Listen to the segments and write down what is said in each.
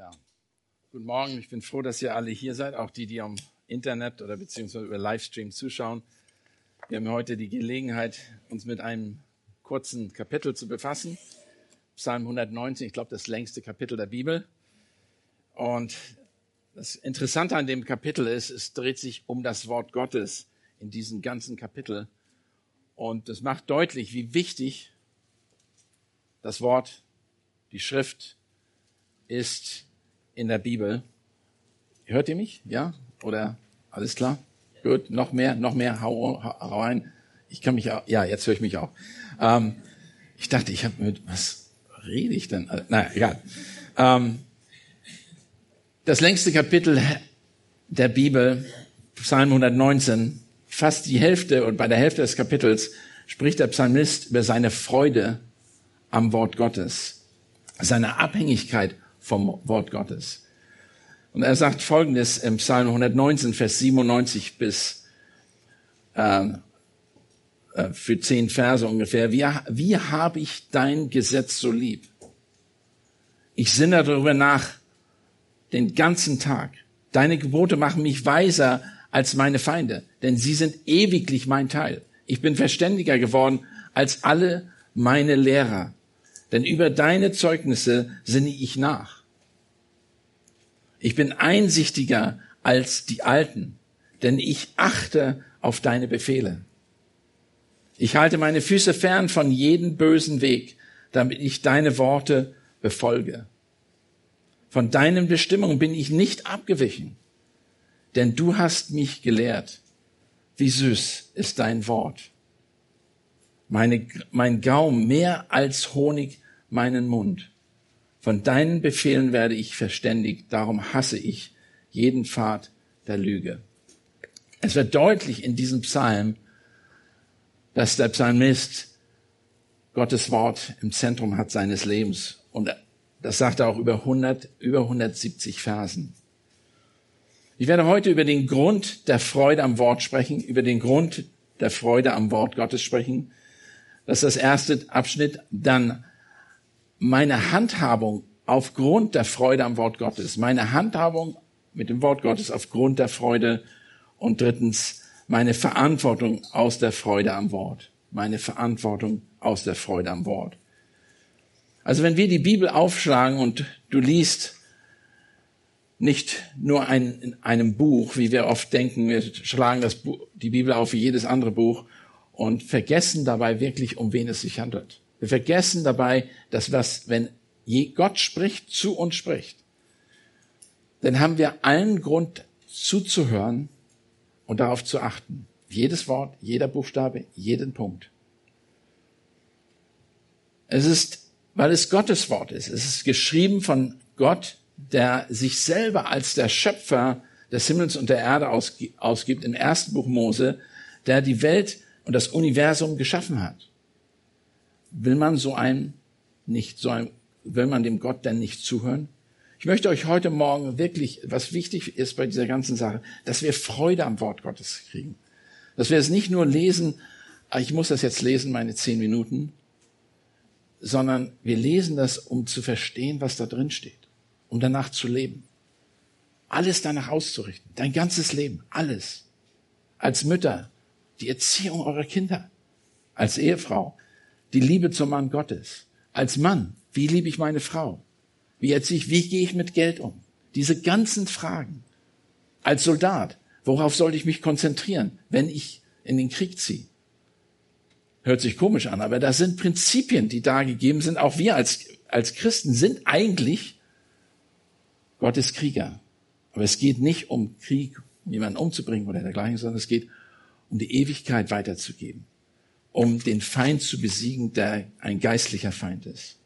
Ja. Guten Morgen, ich bin froh, dass ihr alle hier seid, auch die, die am Internet oder beziehungsweise über Livestream zuschauen. Wir haben heute die Gelegenheit, uns mit einem kurzen Kapitel zu befassen. Psalm 119, ich glaube, das längste Kapitel der Bibel. Und das Interessante an dem Kapitel ist, es dreht sich um das Wort Gottes in diesem ganzen Kapitel. Und das macht deutlich, wie wichtig das Wort, die Schrift ist in der Bibel. Hört ihr mich? Ja? Oder alles klar? Gut, noch mehr, noch mehr, hau, hau rein. Ich kann mich auch, ja, jetzt höre ich mich auch. Ähm, ich dachte, ich habe mit, was rede ich denn? Äh, naja, egal. Ähm, das längste Kapitel der Bibel, Psalm 119, fast die Hälfte und bei der Hälfte des Kapitels spricht der Psalmist über seine Freude am Wort Gottes, seine Abhängigkeit vom Wort Gottes. Und er sagt Folgendes im Psalm 119, Vers 97 bis äh, äh, für zehn Verse ungefähr. Wie, wie habe ich dein Gesetz so lieb? Ich sinne darüber nach den ganzen Tag. Deine Gebote machen mich weiser als meine Feinde, denn sie sind ewiglich mein Teil. Ich bin verständiger geworden als alle meine Lehrer, denn über deine Zeugnisse sinne ich nach. Ich bin einsichtiger als die Alten, denn ich achte auf deine Befehle. Ich halte meine Füße fern von jedem bösen Weg, damit ich deine Worte befolge. Von deinen Bestimmungen bin ich nicht abgewichen, denn du hast mich gelehrt. Wie süß ist dein Wort. Meine, mein Gaum mehr als Honig meinen Mund. Von deinen Befehlen werde ich verständigt, darum hasse ich jeden Pfad der Lüge. Es wird deutlich in diesem Psalm, dass der Psalmist Gottes Wort im Zentrum hat seines Lebens. Und das sagt er auch über 100, über 170 Versen. Ich werde heute über den Grund der Freude am Wort sprechen, über den Grund der Freude am Wort Gottes sprechen. Das ist das erste Abschnitt. Dann meine Handhabung aufgrund der Freude am Wort Gottes, meine Handhabung mit dem Wort Gottes aufgrund der Freude und drittens meine Verantwortung aus der Freude am Wort, meine Verantwortung aus der Freude am Wort. Also wenn wir die Bibel aufschlagen und du liest nicht nur ein, in einem Buch, wie wir oft denken, wir schlagen das Buch, die Bibel auf wie jedes andere Buch und vergessen dabei wirklich, um wen es sich handelt. Wir vergessen dabei, dass was, wenn Gott spricht, zu uns spricht, dann haben wir allen Grund zuzuhören und darauf zu achten. Jedes Wort, jeder Buchstabe, jeden Punkt. Es ist, weil es Gottes Wort ist. Es ist geschrieben von Gott, der sich selber als der Schöpfer des Himmels und der Erde ausgibt im ersten Buch Mose, der die Welt und das Universum geschaffen hat will man so ein nicht, so ein, will man dem Gott denn nicht zuhören? Ich möchte euch heute Morgen wirklich, was wichtig ist bei dieser ganzen Sache, dass wir Freude am Wort Gottes kriegen. Dass wir es nicht nur lesen, ah, ich muss das jetzt lesen, meine zehn Minuten, sondern wir lesen das, um zu verstehen, was da drin steht, um danach zu leben. Alles danach auszurichten, dein ganzes Leben, alles. Als Mütter, die Erziehung eurer Kinder, als Ehefrau, die Liebe zum Mann Gottes. Als Mann, wie liebe ich meine Frau? Wie erziehe ich, wie gehe ich mit Geld um? Diese ganzen Fragen. Als Soldat, worauf sollte ich mich konzentrieren, wenn ich in den Krieg ziehe? Hört sich komisch an, aber das sind Prinzipien, die da gegeben sind. Auch wir als, als Christen sind eigentlich Gottes Krieger. Aber es geht nicht um Krieg, jemanden umzubringen oder dergleichen, sondern es geht um die Ewigkeit weiterzugeben um den Feind zu besiegen, der ein geistlicher Feind ist.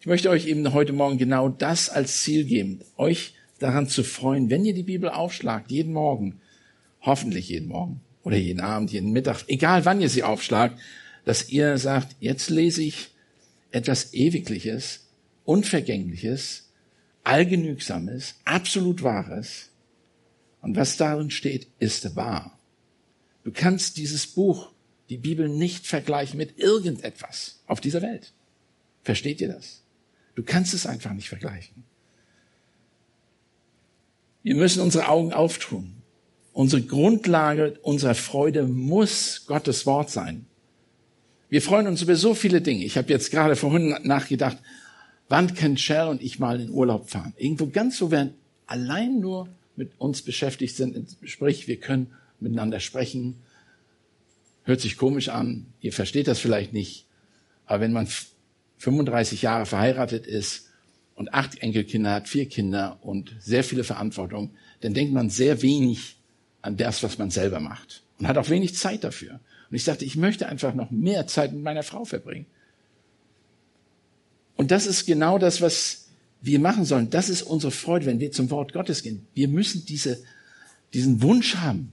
Ich möchte euch eben heute Morgen genau das als Ziel geben, euch daran zu freuen, wenn ihr die Bibel aufschlagt, jeden Morgen, hoffentlich jeden Morgen oder jeden Abend, jeden Mittag, egal wann ihr sie aufschlagt, dass ihr sagt, jetzt lese ich etwas Ewigliches, Unvergängliches, Allgenügsames, absolut Wahres. Und was darin steht, ist wahr. Du kannst dieses Buch die Bibel nicht vergleichen mit irgendetwas auf dieser Welt. Versteht ihr das? Du kannst es einfach nicht vergleichen. Wir müssen unsere Augen auftun. Unsere Grundlage unserer Freude muss Gottes Wort sein. Wir freuen uns über so viele Dinge. Ich habe jetzt gerade vorhin nachgedacht, wann können Shell und ich mal in Urlaub fahren? Irgendwo ganz wo wir allein nur mit uns beschäftigt sind, sprich, wir können miteinander sprechen. Hört sich komisch an, ihr versteht das vielleicht nicht, aber wenn man 35 Jahre verheiratet ist und acht Enkelkinder hat, vier Kinder und sehr viele Verantwortung, dann denkt man sehr wenig an das, was man selber macht und hat auch wenig Zeit dafür. Und ich sagte, ich möchte einfach noch mehr Zeit mit meiner Frau verbringen. Und das ist genau das, was wir machen sollen. Das ist unsere Freude, wenn wir zum Wort Gottes gehen. Wir müssen diese, diesen Wunsch haben,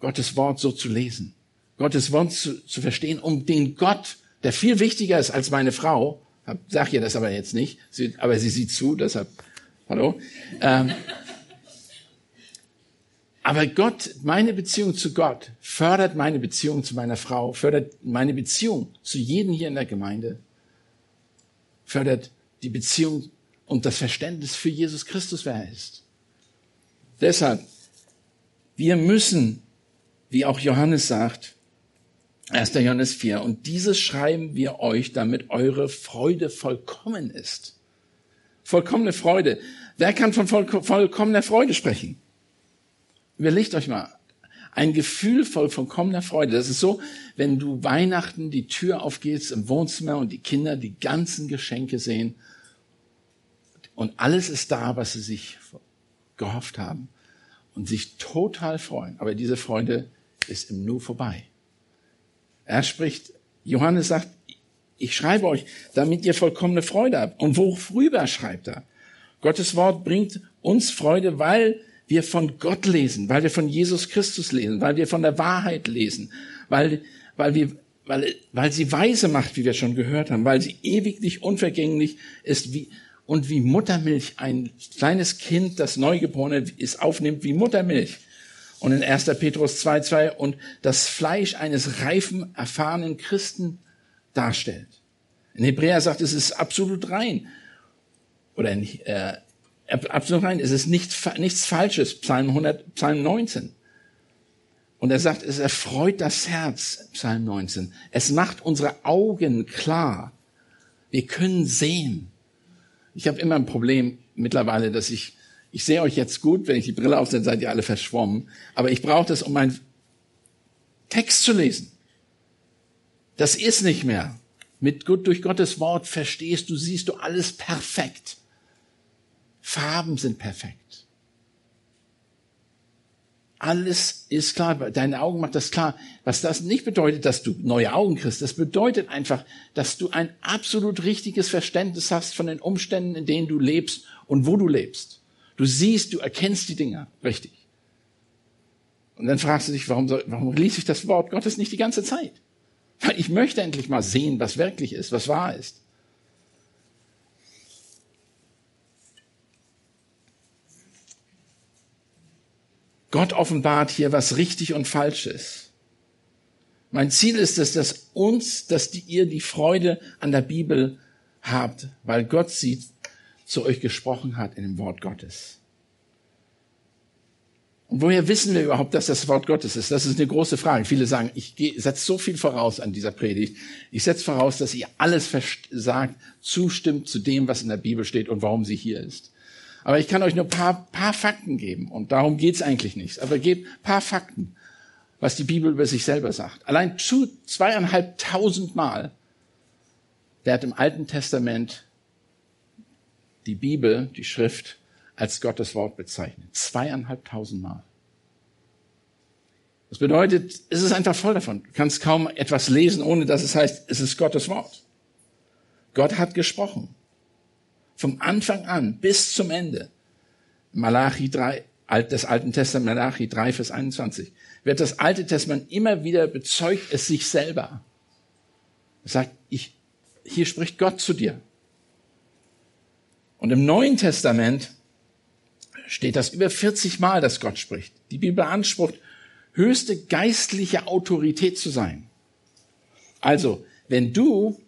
Gottes Wort so zu lesen, Gottes Wort zu, zu verstehen, um den Gott, der viel wichtiger ist als meine Frau, sag ihr das aber jetzt nicht, sie, aber sie sieht zu, deshalb, hallo. Ähm, aber Gott, meine Beziehung zu Gott fördert meine Beziehung zu meiner Frau, fördert meine Beziehung zu jedem hier in der Gemeinde, fördert die Beziehung und das Verständnis für Jesus Christus, wer er ist. Deshalb, wir müssen, wie auch Johannes sagt, 1. Johannes 4. Und dieses schreiben wir euch, damit eure Freude vollkommen ist. Vollkommene Freude. Wer kann von vollkommener Freude sprechen? Überlegt euch mal. Ein Gefühl voll vollkommener Freude. Das ist so, wenn du Weihnachten die Tür aufgehst im Wohnzimmer und die Kinder die ganzen Geschenke sehen und alles ist da, was sie sich gehofft haben und sich total freuen. Aber diese Freude ist im Nu vorbei. Er spricht, Johannes sagt, ich schreibe euch, damit ihr vollkommene Freude habt. Und worüber schreibt er? Gottes Wort bringt uns Freude, weil wir von Gott lesen, weil wir von Jesus Christus lesen, weil wir von der Wahrheit lesen, weil, weil wir, weil, weil sie weise macht, wie wir schon gehört haben, weil sie ewiglich unvergänglich ist, wie, und wie Muttermilch ein kleines Kind, das Neugeborene ist, aufnimmt wie Muttermilch. Und in 1. Petrus 2,2 und das Fleisch eines reifen, erfahrenen Christen darstellt. In Hebräer sagt es, ist absolut rein. Oder äh, absolut rein, es ist nichts, nichts Falsches. Psalm 100, Psalm 19. Und er sagt, es erfreut das Herz, Psalm 19. Es macht unsere Augen klar. Wir können sehen. Ich habe immer ein Problem mittlerweile, dass ich ich sehe euch jetzt gut, wenn ich die Brille aufsetze, seid ihr alle verschwommen. Aber ich brauche das, um meinen Text zu lesen. Das ist nicht mehr. Mit gut, durch Gottes Wort verstehst du, siehst du alles perfekt. Farben sind perfekt. Alles ist klar. Deine Augen macht das klar. Was das nicht bedeutet, dass du neue Augen kriegst. Das bedeutet einfach, dass du ein absolut richtiges Verständnis hast von den Umständen, in denen du lebst und wo du lebst. Du siehst, du erkennst die Dinge richtig. Und dann fragst du dich, warum, soll, warum lese ich das Wort Gottes nicht die ganze Zeit? Weil ich möchte endlich mal sehen, was wirklich ist, was wahr ist. Gott offenbart hier, was richtig und falsch ist. Mein Ziel ist es, dass uns, dass die, ihr die Freude an der Bibel habt, weil Gott sie zu euch gesprochen hat in dem Wort Gottes. Und woher wissen wir überhaupt, dass das Wort Gottes ist? Das ist eine große Frage. Viele sagen, ich setze so viel voraus an dieser Predigt. Ich setze voraus, dass ihr alles sagt, zustimmt zu dem, was in der Bibel steht und warum sie hier ist. Aber ich kann euch nur paar, paar Fakten geben und darum geht's eigentlich nicht. Aber gebt paar Fakten, was die Bibel über sich selber sagt. Allein zu zweieinhalbtausend Mal wird im Alten Testament die Bibel, die Schrift, als Gottes Wort bezeichnet. Zweieinhalbtausend Mal. Das bedeutet, es ist einfach voll davon. Du kannst kaum etwas lesen, ohne dass es heißt, es ist Gottes Wort. Gott hat gesprochen. Vom Anfang an bis zum Ende. Malachi 3, des Alten Testaments, Malachi 3, Vers 21, wird das Alte Testament immer wieder bezeugt es sich selber. Er sagt, ich, hier spricht Gott zu dir. Und im Neuen Testament steht das über 40 Mal, dass Gott spricht. Die Bibel beansprucht, höchste geistliche Autorität zu sein. Also, wenn du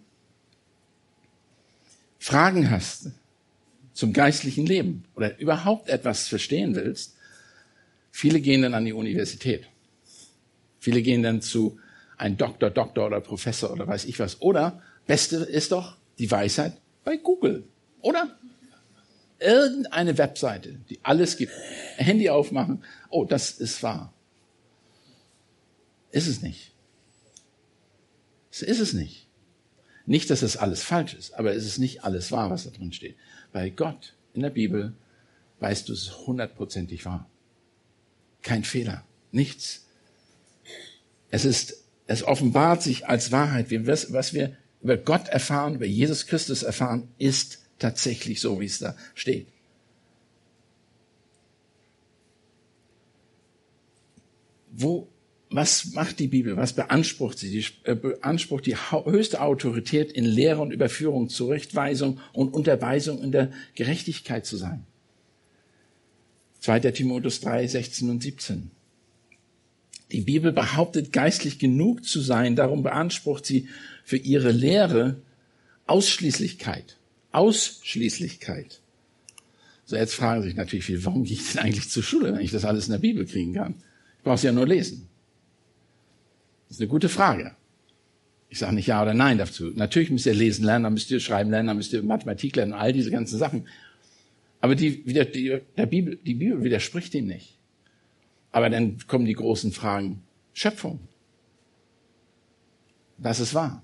Fragen hast zum geistlichen Leben oder überhaupt etwas verstehen willst, viele gehen dann an die Universität. Viele gehen dann zu einem Doktor, Doktor oder Professor oder weiß ich was. Oder, beste ist doch die Weisheit bei Google. Oder? Irgendeine Webseite, die alles gibt. Handy aufmachen. Oh, das ist wahr. Ist es nicht. Das ist es nicht. Nicht, dass es alles falsch ist, aber es ist nicht alles wahr, was da drin steht. Bei Gott in der Bibel weißt du es hundertprozentig wahr. Kein Fehler. Nichts. Es ist, es offenbart sich als Wahrheit. Was wir über Gott erfahren, über Jesus Christus erfahren, ist tatsächlich so, wie es da steht. Wo, was macht die Bibel? Was beansprucht sie? Sie äh, beansprucht die höchste Autorität in Lehre und Überführung, Zurechtweisung und Unterweisung in der Gerechtigkeit zu sein. 2. Timotheus 3, 16 und 17. Die Bibel behauptet, geistlich genug zu sein, darum beansprucht sie für ihre Lehre Ausschließlichkeit. Ausschließlichkeit. So, jetzt fragen sich natürlich viele, warum gehe ich denn eigentlich zur Schule, wenn ich das alles in der Bibel kriegen kann? Ich brauche es ja nur lesen. Das ist eine gute Frage. Ich sage nicht ja oder nein dazu. Natürlich müsst ihr lesen lernen, dann müsst ihr schreiben lernen, dann müsst ihr Mathematik lernen, all diese ganzen Sachen. Aber die, die, der Bibel, die Bibel widerspricht dem nicht. Aber dann kommen die großen Fragen. Schöpfung. Was ist wahr?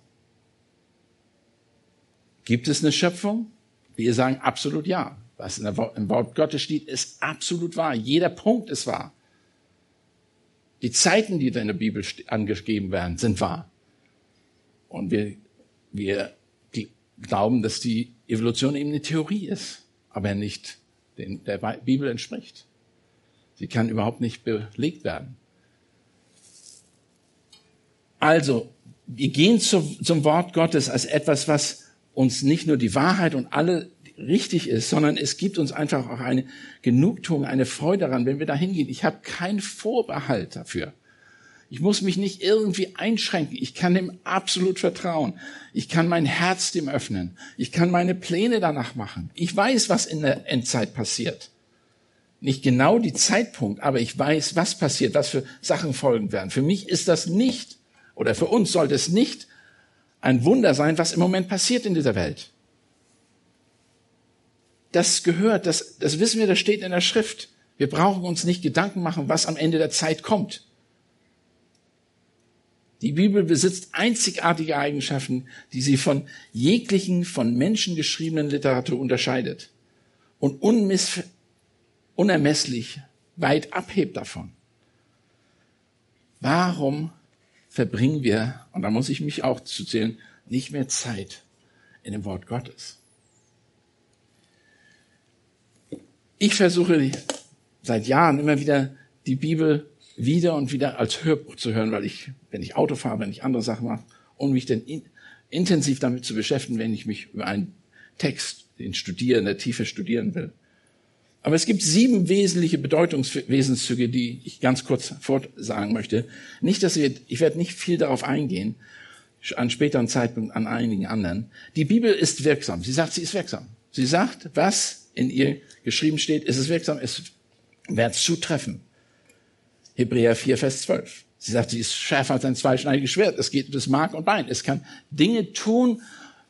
Gibt es eine Schöpfung? Wir sagen absolut ja. Was im Wort Gottes steht, ist absolut wahr. Jeder Punkt ist wahr. Die Zeiten, die da in der Bibel angegeben werden, sind wahr. Und wir, wir glauben, dass die Evolution eben eine Theorie ist, aber nicht der Bibel entspricht. Sie kann überhaupt nicht belegt werden. Also, wir gehen zum, zum Wort Gottes als etwas, was uns nicht nur die Wahrheit und alle richtig ist, sondern es gibt uns einfach auch eine Genugtuung, eine Freude daran, wenn wir da hingehen. Ich habe keinen Vorbehalt dafür. Ich muss mich nicht irgendwie einschränken. Ich kann dem absolut vertrauen. Ich kann mein Herz dem öffnen. Ich kann meine Pläne danach machen. Ich weiß, was in der Endzeit passiert. Nicht genau die Zeitpunkt, aber ich weiß, was passiert, was für Sachen folgen werden. Für mich ist das nicht, oder für uns sollte es nicht ein Wunder sein, was im Moment passiert in dieser Welt. Das gehört, das, das wissen wir, das steht in der Schrift. Wir brauchen uns nicht Gedanken machen, was am Ende der Zeit kommt. Die Bibel besitzt einzigartige Eigenschaften, die sie von jeglichen von Menschen geschriebenen Literatur unterscheidet und unermesslich weit abhebt davon. Warum verbringen wir, und da muss ich mich auch zu zählen, nicht mehr Zeit in dem Wort Gottes. Ich versuche seit Jahren immer wieder die Bibel wieder und wieder als Hörbuch zu hören, weil ich, wenn ich Auto fahre, wenn ich andere Sachen mache, um mich dann in, intensiv damit zu beschäftigen, wenn ich mich über einen Text, den studieren, in der Tiefe studieren will. Aber es gibt sieben wesentliche Bedeutungswesenszüge, die ich ganz kurz fortsagen möchte. Nicht, dass wir, ich werde nicht viel darauf eingehen, an späteren Zeitpunkt an einigen anderen. Die Bibel ist wirksam. Sie sagt, sie ist wirksam. Sie sagt, was in ihr geschrieben steht, ist es wirksam, es wird zutreffen. Hebräer 4, Vers 12. Sie sagt, sie ist schärfer als ein zweischneidiges Schwert. Es geht bis Mark und Bein. Es kann Dinge tun,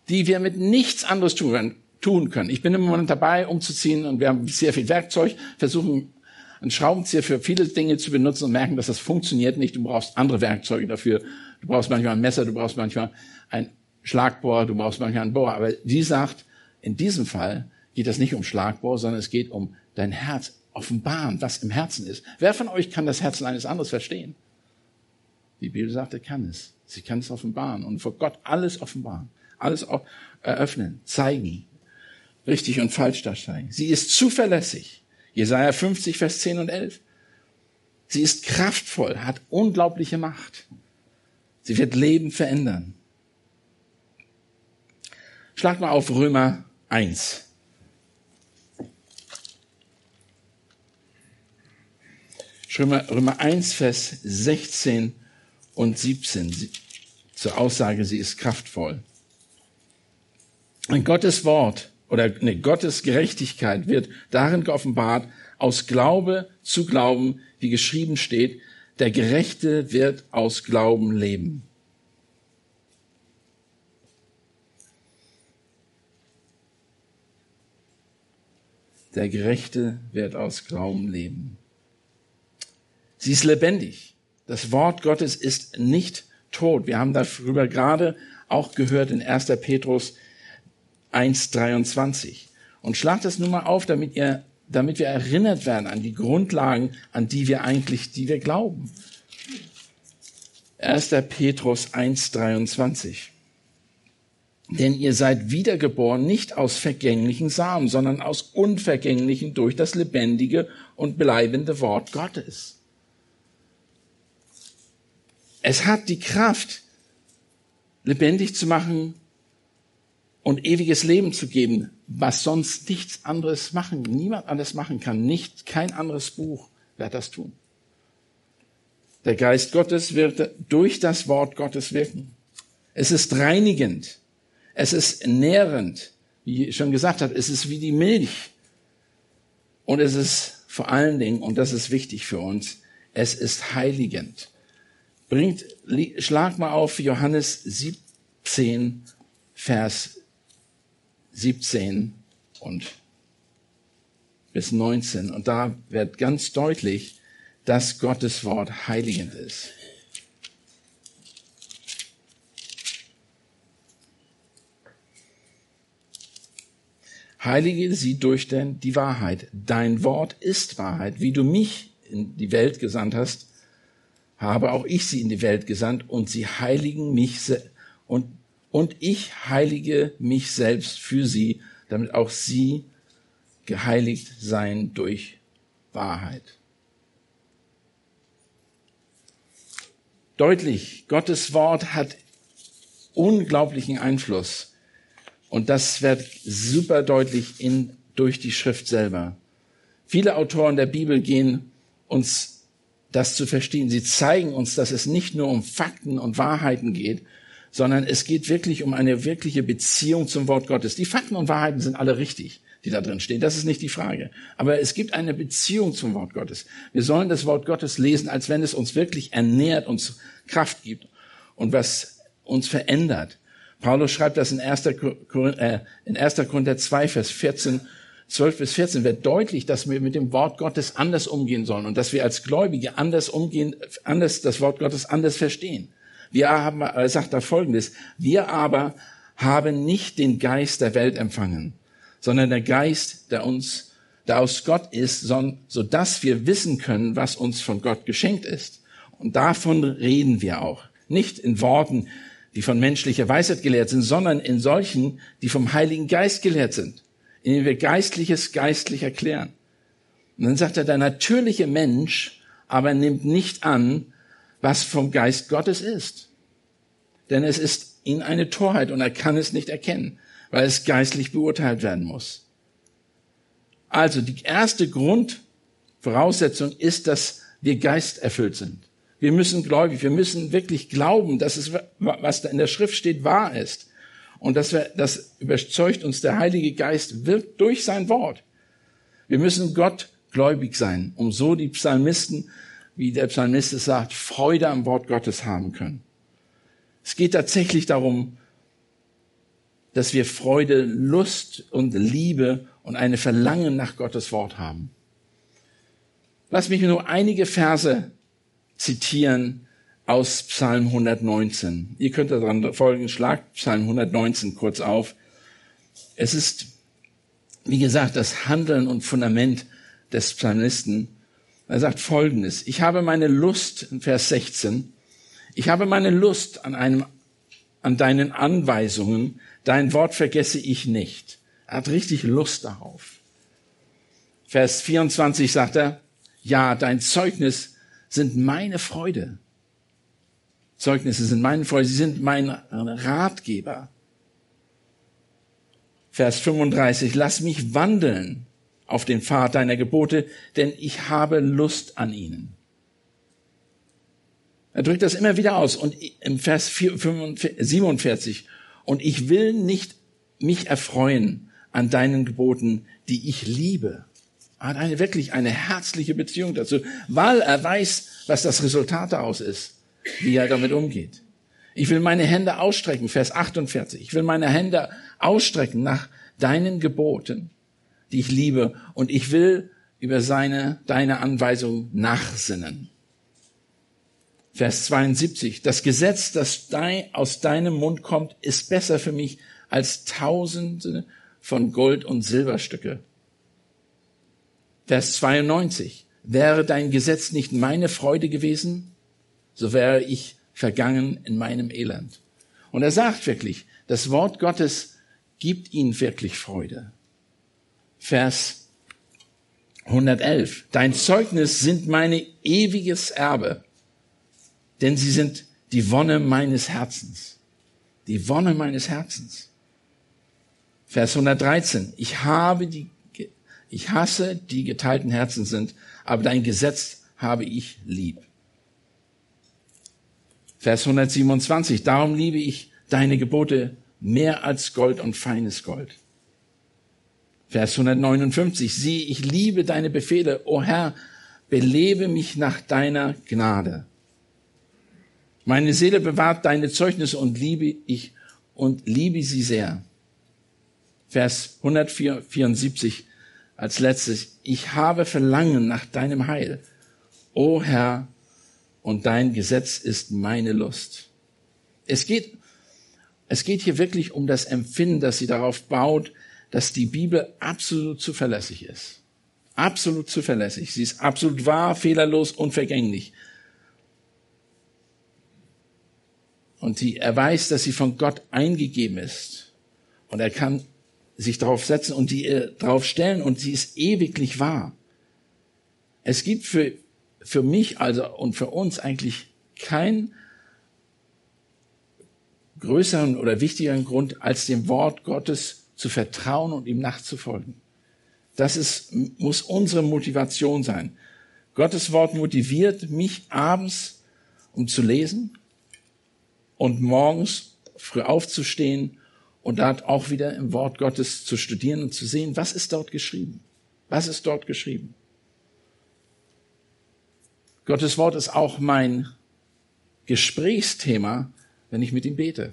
die wir mit nichts anderes tun können tun können. Ich bin im Moment dabei, umzuziehen und wir haben sehr viel Werkzeug, versuchen einen Schraubenzieher für viele Dinge zu benutzen und merken, dass das funktioniert nicht. Du brauchst andere Werkzeuge dafür. Du brauchst manchmal ein Messer, du brauchst manchmal ein Schlagbohr, du brauchst manchmal einen Bohrer. Aber die sagt, in diesem Fall geht es nicht um Schlagbohr, sondern es geht um dein Herz offenbaren, was im Herzen ist. Wer von euch kann das Herzen eines anderen verstehen? Die Bibel sagt, er kann es. Sie kann es offenbaren und vor Gott alles offenbaren, alles eröffnen, zeigen, richtig und falsch darstellen. Sie ist zuverlässig. Jesaja 50, Vers 10 und 11. Sie ist kraftvoll, hat unglaubliche Macht. Sie wird Leben verändern. Schlag mal auf Römer 1. Römer, Römer 1, Vers 16 und 17 zur Aussage, sie ist kraftvoll. Ein Gottes Wort oder nee, Gottes Gerechtigkeit wird darin geoffenbart, aus Glaube zu Glauben, wie geschrieben steht, der Gerechte wird aus Glauben leben. Der Gerechte wird aus Glauben leben. Sie ist lebendig. Das Wort Gottes ist nicht tot. Wir haben darüber gerade auch gehört in 1. Petrus 1.23. Und schlagt das nun mal auf, damit ihr, damit wir erinnert werden an die Grundlagen, an die wir eigentlich, die wir glauben. 1. Petrus 1.23. Denn ihr seid wiedergeboren nicht aus vergänglichen Samen, sondern aus unvergänglichen durch das lebendige und bleibende Wort Gottes. Es hat die Kraft, lebendig zu machen und ewiges Leben zu geben, was sonst nichts anderes machen, niemand anderes machen kann. Nicht, kein anderes Buch wird das tun. Der Geist Gottes wird durch das Wort Gottes wirken. Es ist reinigend. Es ist nährend. Wie ich schon gesagt habe, es ist wie die Milch. Und es ist vor allen Dingen, und das ist wichtig für uns, es ist heiligend. Bringt, schlag mal auf Johannes 17, Vers 17 und bis 19. Und da wird ganz deutlich, dass Gottes Wort heiligend ist. Heilige sie durch denn die Wahrheit. Dein Wort ist Wahrheit. Wie du mich in die Welt gesandt hast, habe auch ich sie in die Welt gesandt und sie heiligen mich und, und ich heilige mich selbst für sie, damit auch sie geheiligt seien durch Wahrheit. Deutlich, Gottes Wort hat unglaublichen Einfluss und das wird super deutlich in, durch die Schrift selber. Viele Autoren der Bibel gehen uns das zu verstehen. Sie zeigen uns, dass es nicht nur um Fakten und Wahrheiten geht, sondern es geht wirklich um eine wirkliche Beziehung zum Wort Gottes. Die Fakten und Wahrheiten sind alle richtig, die da drin stehen. Das ist nicht die Frage. Aber es gibt eine Beziehung zum Wort Gottes. Wir sollen das Wort Gottes lesen, als wenn es uns wirklich ernährt, uns Kraft gibt und was uns verändert. Paulus schreibt das in 1. Äh, in 1. Korinther 2, Vers 14, 12 bis 14 wird deutlich, dass wir mit dem Wort Gottes anders umgehen sollen und dass wir als Gläubige anders umgehen, anders das Wort Gottes anders verstehen. Wir haben, er sagt da Folgendes, wir aber haben nicht den Geist der Welt empfangen, sondern der Geist, der uns, der aus Gott ist, so dass wir wissen können, was uns von Gott geschenkt ist. Und davon reden wir auch. Nicht in Worten, die von menschlicher Weisheit gelehrt sind, sondern in solchen, die vom Heiligen Geist gelehrt sind, in denen wir Geistliches geistlich erklären. Und dann sagt er, der natürliche Mensch aber nimmt nicht an, was vom Geist Gottes ist. Denn es ist in eine Torheit und er kann es nicht erkennen, weil es geistlich beurteilt werden muss. Also die erste Grundvoraussetzung ist, dass wir geisterfüllt sind. Wir müssen gläubig, wir müssen wirklich glauben, dass es, was da in der Schrift steht, wahr ist. Und wir, das überzeugt uns der Heilige Geist wirkt durch sein Wort. Wir müssen Gott gläubig sein, um so die Psalmisten, wie der Psalmist es sagt, Freude am Wort Gottes haben können. Es geht tatsächlich darum, dass wir Freude, Lust und Liebe und eine Verlangen nach Gottes Wort haben. Lass mich nur einige Verse zitieren aus Psalm 119. Ihr könnt daran folgen, schlagt Psalm 119 kurz auf. Es ist, wie gesagt, das Handeln und Fundament des Psalmisten. Er sagt Folgendes. Ich habe meine Lust, Vers 16, ich habe meine Lust an einem, an deinen Anweisungen. Dein Wort vergesse ich nicht. Er hat richtig Lust darauf. Vers 24 sagt er, ja, dein Zeugnis sind meine Freude. Zeugnisse sind meine Freude, sie sind mein Ratgeber. Vers 35, lass mich wandeln auf den Pfad deiner Gebote, denn ich habe Lust an ihnen. Er drückt das immer wieder aus und im Vers 47, und ich will nicht mich erfreuen an deinen Geboten, die ich liebe. Er hat eine, wirklich eine herzliche Beziehung dazu, weil er weiß, was das Resultat daraus ist, wie er damit umgeht. Ich will meine Hände ausstrecken, Vers 48. Ich will meine Hände ausstrecken nach deinen Geboten, die ich liebe, und ich will über seine, deine Anweisung nachsinnen. Vers 72. Das Gesetz, das dein, aus deinem Mund kommt, ist besser für mich als Tausende von Gold- und Silberstücke. Vers 92. Wäre dein Gesetz nicht meine Freude gewesen, so wäre ich vergangen in meinem Elend. Und er sagt wirklich, das Wort Gottes gibt ihm wirklich Freude. Vers 111. Dein Zeugnis sind meine ewiges Erbe, denn sie sind die Wonne meines Herzens. Die Wonne meines Herzens. Vers 113. Ich habe die, ich hasse, die geteilten Herzen sind, aber dein Gesetz habe ich lieb. Vers 127. Darum liebe ich deine Gebote mehr als Gold und feines Gold. Vers 159. Sieh, ich liebe deine Befehle. O Herr, belebe mich nach deiner Gnade. Meine Seele bewahrt deine Zeugnisse und liebe ich und liebe sie sehr. Vers 174 als letztes. Ich habe Verlangen nach deinem Heil. O Herr, und dein Gesetz ist meine Lust. Es geht, es geht hier wirklich um das Empfinden, dass sie darauf baut, dass die Bibel absolut zuverlässig ist. Absolut zuverlässig. Sie ist absolut wahr, fehlerlos, unvergänglich. Und sie, er weiß, dass sie von Gott eingegeben ist. Und er kann sich darauf setzen und die äh, darauf stellen und sie ist ewiglich wahr. Es gibt für, für mich also und für uns eigentlich keinen größeren oder wichtigeren Grund, als dem Wort Gottes zu vertrauen und ihm nachzufolgen. Das ist, muss unsere Motivation sein. Gottes Wort motiviert mich abends, um zu lesen und morgens früh aufzustehen und dort auch wieder im Wort Gottes zu studieren und zu sehen, was ist dort geschrieben? Was ist dort geschrieben? Gottes Wort ist auch mein Gesprächsthema, wenn ich mit ihm bete.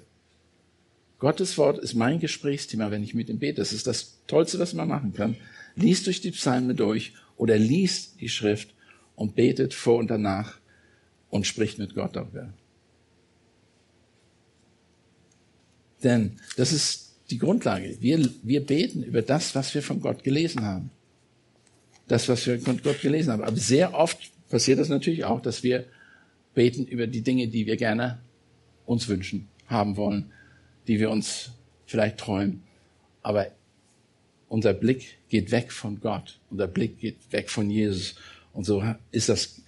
Gottes Wort ist mein Gesprächsthema, wenn ich mit ihm bete. Das ist das Tollste, was man machen kann. Lies durch die Psalme durch oder liest die Schrift und betet vor und danach und spricht mit Gott darüber. Denn das ist die Grundlage. Wir, wir beten über das, was wir von Gott gelesen haben. Das, was wir von Gott gelesen haben. Aber sehr oft passiert das natürlich auch, dass wir beten über die Dinge, die wir gerne uns wünschen, haben wollen die wir uns vielleicht träumen. Aber unser Blick geht weg von Gott. Unser Blick geht weg von Jesus. Und so ist das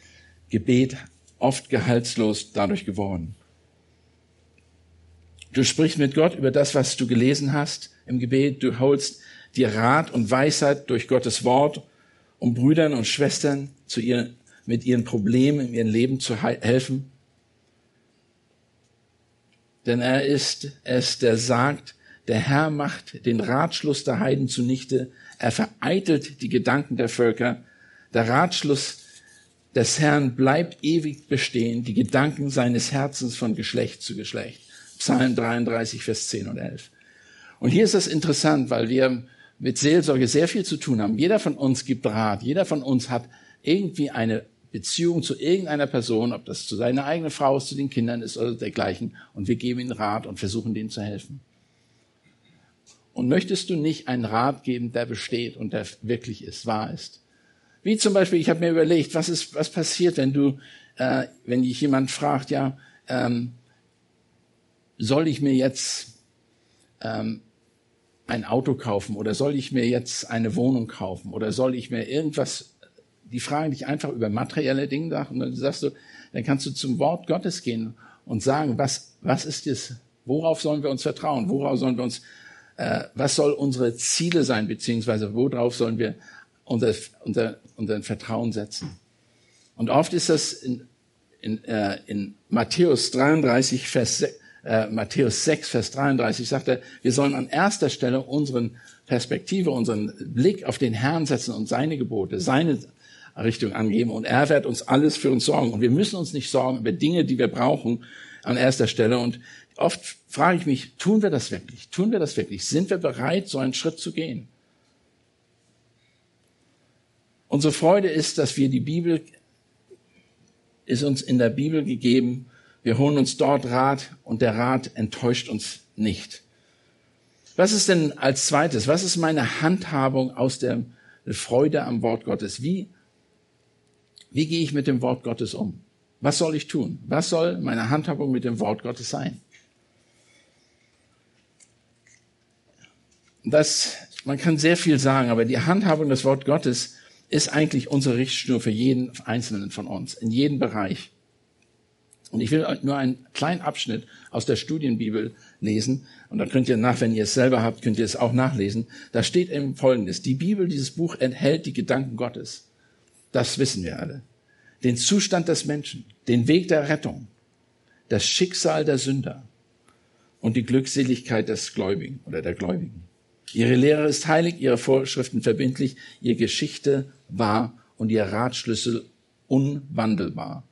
Gebet oft gehaltslos dadurch geworden. Du sprichst mit Gott über das, was du gelesen hast im Gebet. Du holst dir Rat und Weisheit durch Gottes Wort, um Brüdern und Schwestern zu ihren, mit ihren Problemen in ihrem Leben zu helfen denn er ist es, der sagt, der Herr macht den Ratschluss der Heiden zunichte, er vereitelt die Gedanken der Völker, der Ratschluss des Herrn bleibt ewig bestehen, die Gedanken seines Herzens von Geschlecht zu Geschlecht. Psalm 33, Vers 10 und 11. Und hier ist das interessant, weil wir mit Seelsorge sehr viel zu tun haben. Jeder von uns gibt Rat, jeder von uns hat irgendwie eine Beziehung zu irgendeiner Person, ob das zu seiner eigenen Frau ist, zu den Kindern ist oder dergleichen. Und wir geben ihnen Rat und versuchen denen zu helfen. Und möchtest du nicht einen Rat geben, der besteht und der wirklich ist, wahr ist? Wie zum Beispiel, ich habe mir überlegt, was ist, was passiert, wenn du, äh, wenn dich jemand fragt, ja, ähm, soll ich mir jetzt ähm, ein Auto kaufen oder soll ich mir jetzt eine Wohnung kaufen oder soll ich mir irgendwas die fragen dich einfach über materielle Dinge nach und dann sagst du, dann kannst du zum Wort Gottes gehen und sagen, was, was ist es? Worauf sollen wir uns vertrauen? Worauf sollen wir uns, äh, was soll unsere Ziele sein, beziehungsweise worauf sollen wir unser, unser, unser Vertrauen setzen? Und oft ist das in, in, äh, in Matthäus 33, Vers, äh, Matthäus 6, Vers 33 sagt er, wir sollen an erster Stelle unseren Perspektive, unseren Blick auf den Herrn setzen und seine Gebote, seine Richtung angeben und er wird uns alles für uns sorgen. Und wir müssen uns nicht sorgen über Dinge, die wir brauchen an erster Stelle. Und oft frage ich mich, tun wir das wirklich? Tun wir das wirklich? Sind wir bereit, so einen Schritt zu gehen? Unsere Freude ist, dass wir die Bibel, ist uns in der Bibel gegeben. Wir holen uns dort Rat und der Rat enttäuscht uns nicht. Was ist denn als zweites? Was ist meine Handhabung aus der Freude am Wort Gottes? Wie, wie gehe ich mit dem Wort Gottes um? Was soll ich tun? Was soll meine Handhabung mit dem Wort Gottes sein? Das, man kann sehr viel sagen, aber die Handhabung des Wort Gottes ist eigentlich unsere Richtschnur für jeden Einzelnen von uns, in jedem Bereich. Und ich will nur einen kleinen Abschnitt aus der Studienbibel lesen. Und da könnt ihr nach, wenn ihr es selber habt, könnt ihr es auch nachlesen. Da steht eben Folgendes. Die Bibel, dieses Buch enthält die Gedanken Gottes. Das wissen wir alle. Den Zustand des Menschen, den Weg der Rettung, das Schicksal der Sünder und die Glückseligkeit des Gläubigen oder der Gläubigen. Ihre Lehre ist heilig, ihre Vorschriften verbindlich, ihre Geschichte wahr und ihr Ratschlüssel unwandelbar.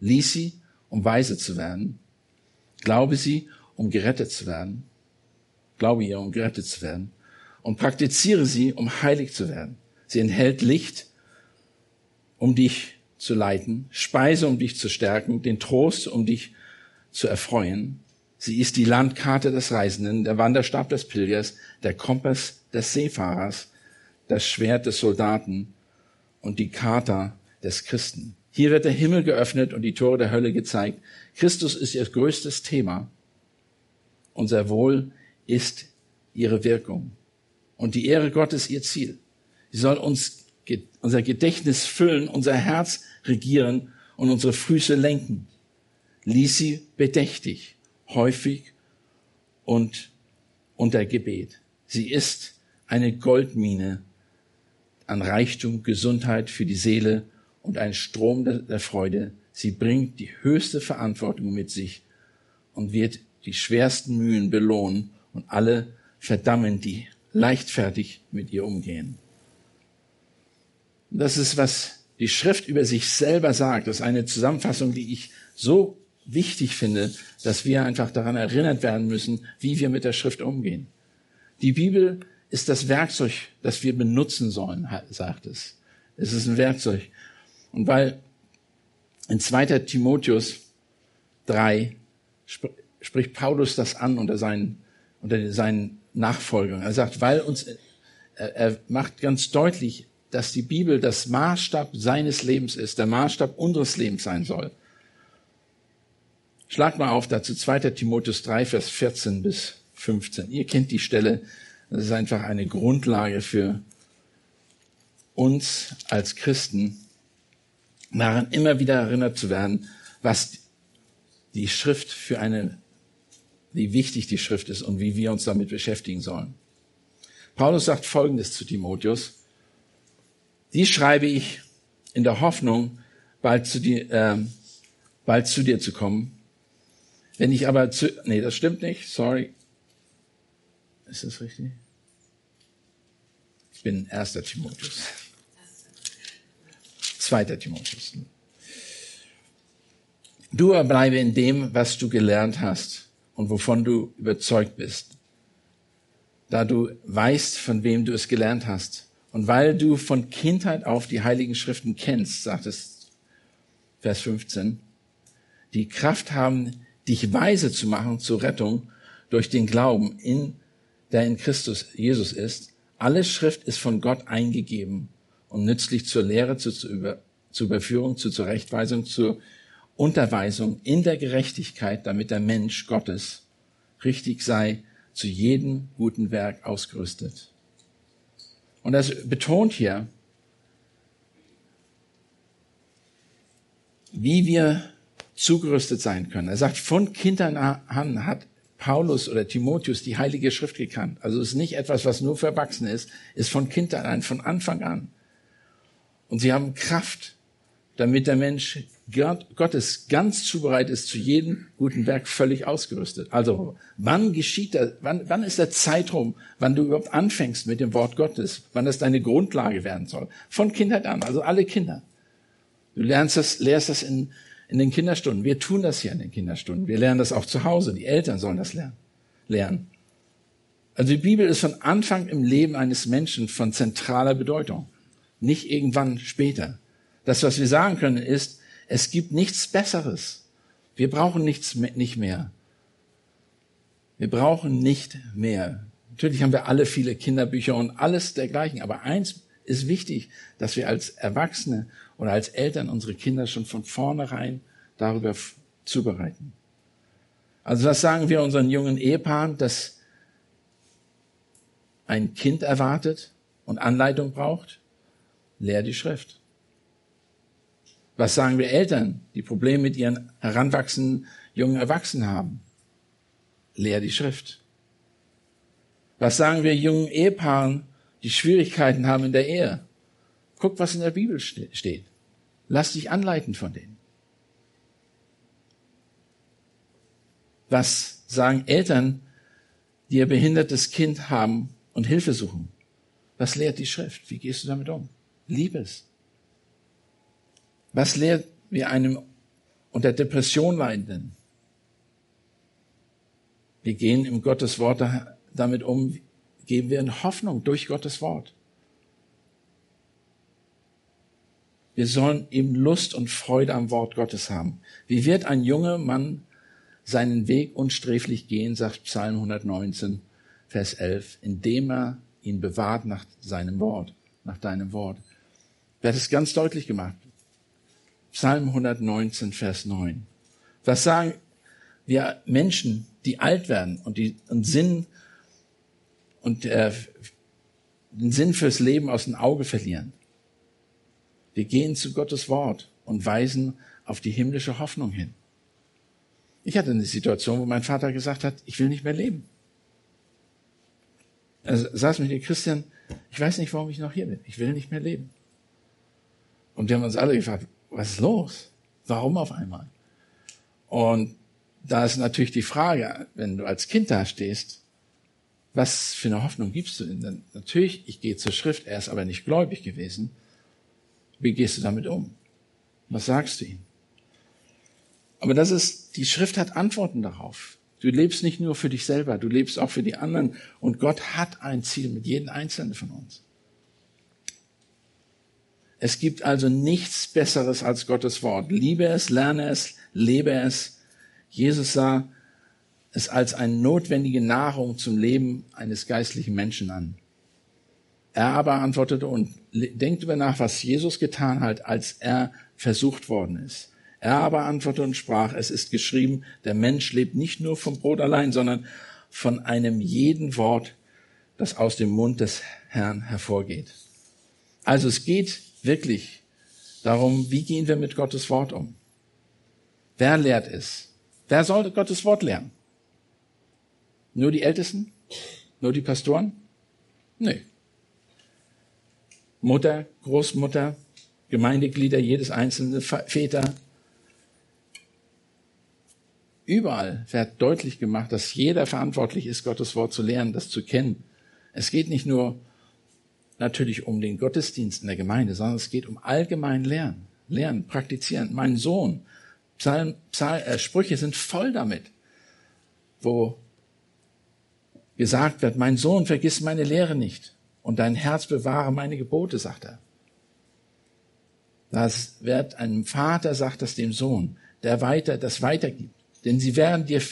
Lies sie um weise zu werden. Glaube sie, um gerettet zu werden. Glaube ihr, um gerettet zu werden. Und praktiziere sie, um heilig zu werden. Sie enthält Licht, um dich zu leiten, Speise, um dich zu stärken, den Trost, um dich zu erfreuen. Sie ist die Landkarte des Reisenden, der Wanderstab des Pilgers, der Kompass des Seefahrers, das Schwert des Soldaten und die Charta des Christen. Hier wird der Himmel geöffnet und die Tore der Hölle gezeigt. Christus ist ihr größtes Thema. Unser Wohl ist ihre Wirkung. Und die Ehre Gottes ihr Ziel. Sie soll uns unser Gedächtnis füllen, unser Herz regieren und unsere Füße lenken. Lies sie bedächtig, häufig und unter Gebet. Sie ist eine Goldmine an Reichtum, Gesundheit für die Seele und ein Strom der Freude. Sie bringt die höchste Verantwortung mit sich und wird die schwersten Mühen belohnen und alle verdammen, die leichtfertig mit ihr umgehen. Das ist, was die Schrift über sich selber sagt. Das ist eine Zusammenfassung, die ich so wichtig finde, dass wir einfach daran erinnert werden müssen, wie wir mit der Schrift umgehen. Die Bibel ist das Werkzeug, das wir benutzen sollen, sagt es. Es ist ein Werkzeug. Und weil in 2. Timotheus 3 spricht Paulus das an unter seinen, unter seinen Nachfolgern. Er sagt, weil uns, er, er macht ganz deutlich, dass die Bibel das Maßstab seines Lebens ist, der Maßstab unseres Lebens sein soll. Schlag mal auf dazu 2. Timotheus 3, Vers 14 bis 15. Ihr kennt die Stelle. Das ist einfach eine Grundlage für uns als Christen, daran immer wieder erinnert zu werden, was die Schrift für eine, wie wichtig die Schrift ist und wie wir uns damit beschäftigen sollen. Paulus sagt Folgendes zu Timotheus. Die schreibe ich in der Hoffnung, bald zu dir, äh, bald zu dir zu kommen. Wenn ich aber zu, nee, das stimmt nicht, sorry. Ist das richtig? Ich bin erster Timotheus. Zweiter Timotheus. Du bleibe in dem, was du gelernt hast und wovon du überzeugt bist, da du weißt, von wem du es gelernt hast. Und weil du von Kindheit auf die heiligen Schriften kennst, sagt es Vers 15, die Kraft haben, dich weise zu machen zur Rettung durch den Glauben, in, der in Christus Jesus ist. Alle Schrift ist von Gott eingegeben und nützlich zur Lehre, zur, zur, Über, zur Überführung, zur Zurechtweisung, zur Unterweisung in der Gerechtigkeit, damit der Mensch Gottes richtig sei, zu jedem guten Werk ausgerüstet. Und das betont hier, wie wir zugerüstet sein können. Er sagt, von Kindern an hat Paulus oder Timotheus die Heilige Schrift gekannt. Also es ist nicht etwas, was nur für Erwachsene ist, ist von Kindern an, von Anfang an. Und sie haben Kraft, damit der Mensch Gott ist ganz zubereitet ist zu jedem guten Werk völlig ausgerüstet. Also, wann geschieht das, wann, wann ist der Zeitraum, wann du überhaupt anfängst mit dem Wort Gottes, wann das deine Grundlage werden soll? Von Kindheit an, also alle Kinder. Du lernst das, lehrst das in, in den Kinderstunden. Wir tun das hier in den Kinderstunden. Wir lernen das auch zu Hause. Die Eltern sollen das lernen. lernen. Also die Bibel ist von Anfang im Leben eines Menschen von zentraler Bedeutung. Nicht irgendwann später. Das, was wir sagen können, ist, es gibt nichts Besseres. Wir brauchen nichts nicht mehr. Wir brauchen nicht mehr. Natürlich haben wir alle viele Kinderbücher und alles dergleichen, aber eins ist wichtig, dass wir als Erwachsene oder als Eltern unsere Kinder schon von vornherein darüber zubereiten. Also was sagen wir unseren jungen Ehepaaren, dass ein Kind erwartet und Anleitung braucht? Lehr die Schrift. Was sagen wir Eltern, die Probleme mit ihren heranwachsenden jungen Erwachsenen haben? Lehr die Schrift. Was sagen wir jungen Ehepaaren, die Schwierigkeiten haben in der Ehe? Guck, was in der Bibel steht. Lass dich anleiten von denen. Was sagen Eltern, die ihr behindertes Kind haben und Hilfe suchen? Was lehrt die Schrift? Wie gehst du damit um? Lieb es. Was lehrt wir einem unter Depression leidenden? Wir gehen im Gottes Wort damit um, geben wir in Hoffnung durch Gottes Wort. Wir sollen eben Lust und Freude am Wort Gottes haben. Wie wird ein junger Mann seinen Weg unsträflich gehen, sagt Psalm 119, Vers 11, indem er ihn bewahrt nach seinem Wort, nach deinem Wort. Er hat es ganz deutlich gemacht. Psalm 119, Vers 9. Was sagen wir Menschen, die alt werden und die einen Sinn und äh, den Sinn fürs Leben aus dem Auge verlieren? Wir gehen zu Gottes Wort und weisen auf die himmlische Hoffnung hin. Ich hatte eine Situation, wo mein Vater gesagt hat, ich will nicht mehr leben. Er saß mit dem Christian, ich weiß nicht, warum ich noch hier bin. Ich will nicht mehr leben. Und wir haben uns alle gefragt, was ist los? Warum auf einmal? Und da ist natürlich die Frage, wenn du als Kind da stehst, was für eine Hoffnung gibst du ihm? Denn natürlich, ich gehe zur Schrift, er ist aber nicht gläubig gewesen. Wie gehst du damit um? Was sagst du ihm? Aber das ist, die Schrift hat Antworten darauf. Du lebst nicht nur für dich selber, du lebst auch für die anderen. Und Gott hat ein Ziel mit jedem Einzelnen von uns. Es gibt also nichts Besseres als Gottes Wort. Liebe es, lerne es, lebe es. Jesus sah es als eine notwendige Nahrung zum Leben eines geistlichen Menschen an. Er aber antwortete und denkt über nach, was Jesus getan hat, als er versucht worden ist. Er aber antwortete und sprach, es ist geschrieben, der Mensch lebt nicht nur vom Brot allein, sondern von einem jeden Wort, das aus dem Mund des Herrn hervorgeht. Also es geht wirklich darum, wie gehen wir mit Gottes Wort um? Wer lehrt es? Wer sollte Gottes Wort lernen? Nur die Ältesten? Nur die Pastoren? Nee. Mutter, Großmutter, Gemeindeglieder, jedes einzelne Väter. Überall wird deutlich gemacht, dass jeder verantwortlich ist, Gottes Wort zu lernen, das zu kennen. Es geht nicht nur natürlich um den Gottesdienst in der Gemeinde, sondern es geht um allgemein Lernen, Lernen, Praktizieren. Mein Sohn, Psalm, Psalm, äh, Sprüche sind voll damit, wo gesagt wird, mein Sohn, vergiss meine Lehre nicht und dein Herz bewahre meine Gebote, sagt er. Das wird einem Vater, sagt das dem Sohn, der weiter, das weitergibt. Denn sie werden dir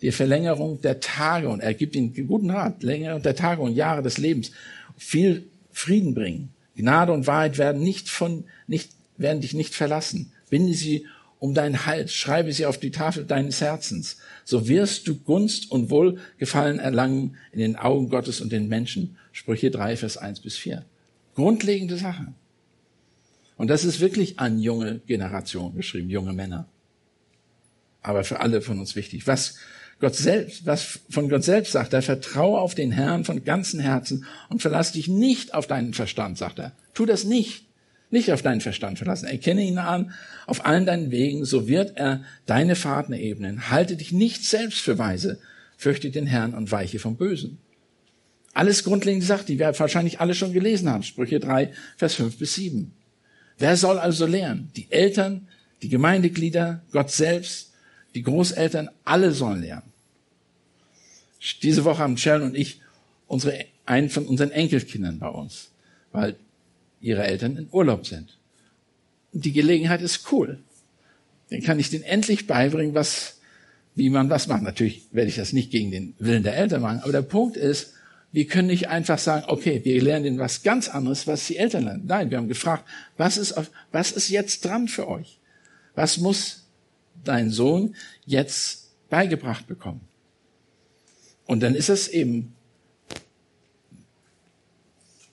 die Verlängerung der Tage und er gibt ihnen guten Rat, Längerung der Tage und Jahre des Lebens, viel Frieden bringen. Gnade und Wahrheit werden nicht von, nicht, werden dich nicht verlassen. Binde sie um deinen Hals, schreibe sie auf die Tafel deines Herzens. So wirst du Gunst und Wohlgefallen erlangen in den Augen Gottes und den Menschen. Sprüche 3, Vers 1 bis 4. Grundlegende Sache. Und das ist wirklich an junge Generation geschrieben, junge Männer. Aber für alle von uns wichtig. Was Gott selbst, was von Gott selbst sagt er, vertraue auf den Herrn von ganzem Herzen und verlass dich nicht auf deinen Verstand, sagt er. Tu das nicht. Nicht auf deinen Verstand verlassen. Erkenne ihn an auf allen deinen Wegen, so wird er deine Fahrten ebnen. Halte dich nicht selbst für weise, fürchte den Herrn und weiche vom Bösen. Alles grundlegende Sachen, die wir wahrscheinlich alle schon gelesen haben. Sprüche 3, Vers 5 bis 7. Wer soll also lernen? Die Eltern, die Gemeindeglieder, Gott selbst, die Großeltern, alle sollen lernen. Diese Woche haben Sharon und ich unsere, einen von unseren Enkelkindern bei uns, weil ihre Eltern in Urlaub sind. Und die Gelegenheit ist cool. Dann kann ich denen endlich beibringen, was, wie man was macht. Natürlich werde ich das nicht gegen den Willen der Eltern machen, aber der Punkt ist, wir können nicht einfach sagen, okay, wir lernen denen was ganz anderes, was die Eltern lernen. Nein, wir haben gefragt, was ist, was ist jetzt dran für euch? Was muss dein Sohn jetzt beigebracht bekommen? Und dann ist es eben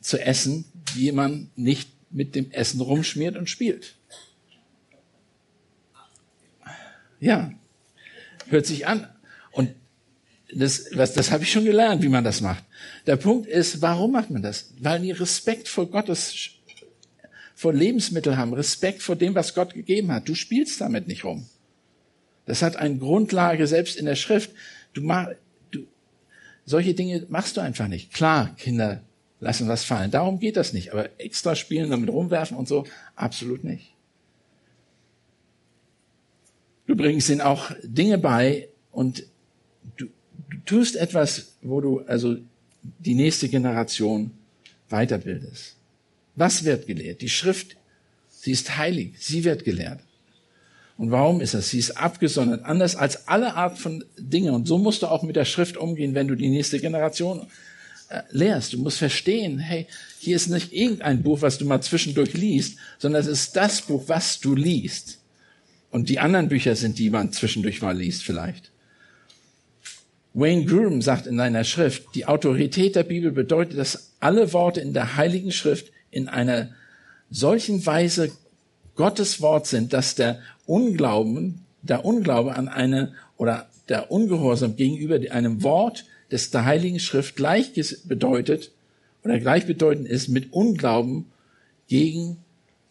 zu essen, wie man nicht mit dem Essen rumschmiert und spielt. Ja, hört sich an. Und das, was, das habe ich schon gelernt, wie man das macht. Der Punkt ist, warum macht man das? Weil die Respekt vor Gottes, vor Lebensmitteln haben, Respekt vor dem, was Gott gegeben hat. Du spielst damit nicht rum. Das hat eine Grundlage selbst in der Schrift. Du mach, du, solche Dinge machst du einfach nicht. Klar, Kinder lassen was fallen. Darum geht das nicht. Aber extra spielen, damit rumwerfen und so, absolut nicht. Du bringst ihnen auch Dinge bei und du, du tust etwas, wo du also die nächste Generation weiterbildest. Was wird gelehrt? Die Schrift, sie ist heilig, sie wird gelehrt. Und warum ist das? Sie ist abgesondert, anders als alle Art von Dingen. Und so musst du auch mit der Schrift umgehen, wenn du die nächste Generation äh, lehrst. Du musst verstehen, hey, hier ist nicht irgendein Buch, was du mal zwischendurch liest, sondern es ist das Buch, was du liest. Und die anderen Bücher sind, die man zwischendurch mal liest vielleicht. Wayne Groom sagt in seiner Schrift, die Autorität der Bibel bedeutet, dass alle Worte in der Heiligen Schrift in einer solchen Weise Gottes Wort sind, dass der Unglauben, der Unglaube an eine oder der Ungehorsam gegenüber einem Wort des der Heiligen Schrift gleich bedeutet oder gleichbedeutend ist mit Unglauben gegen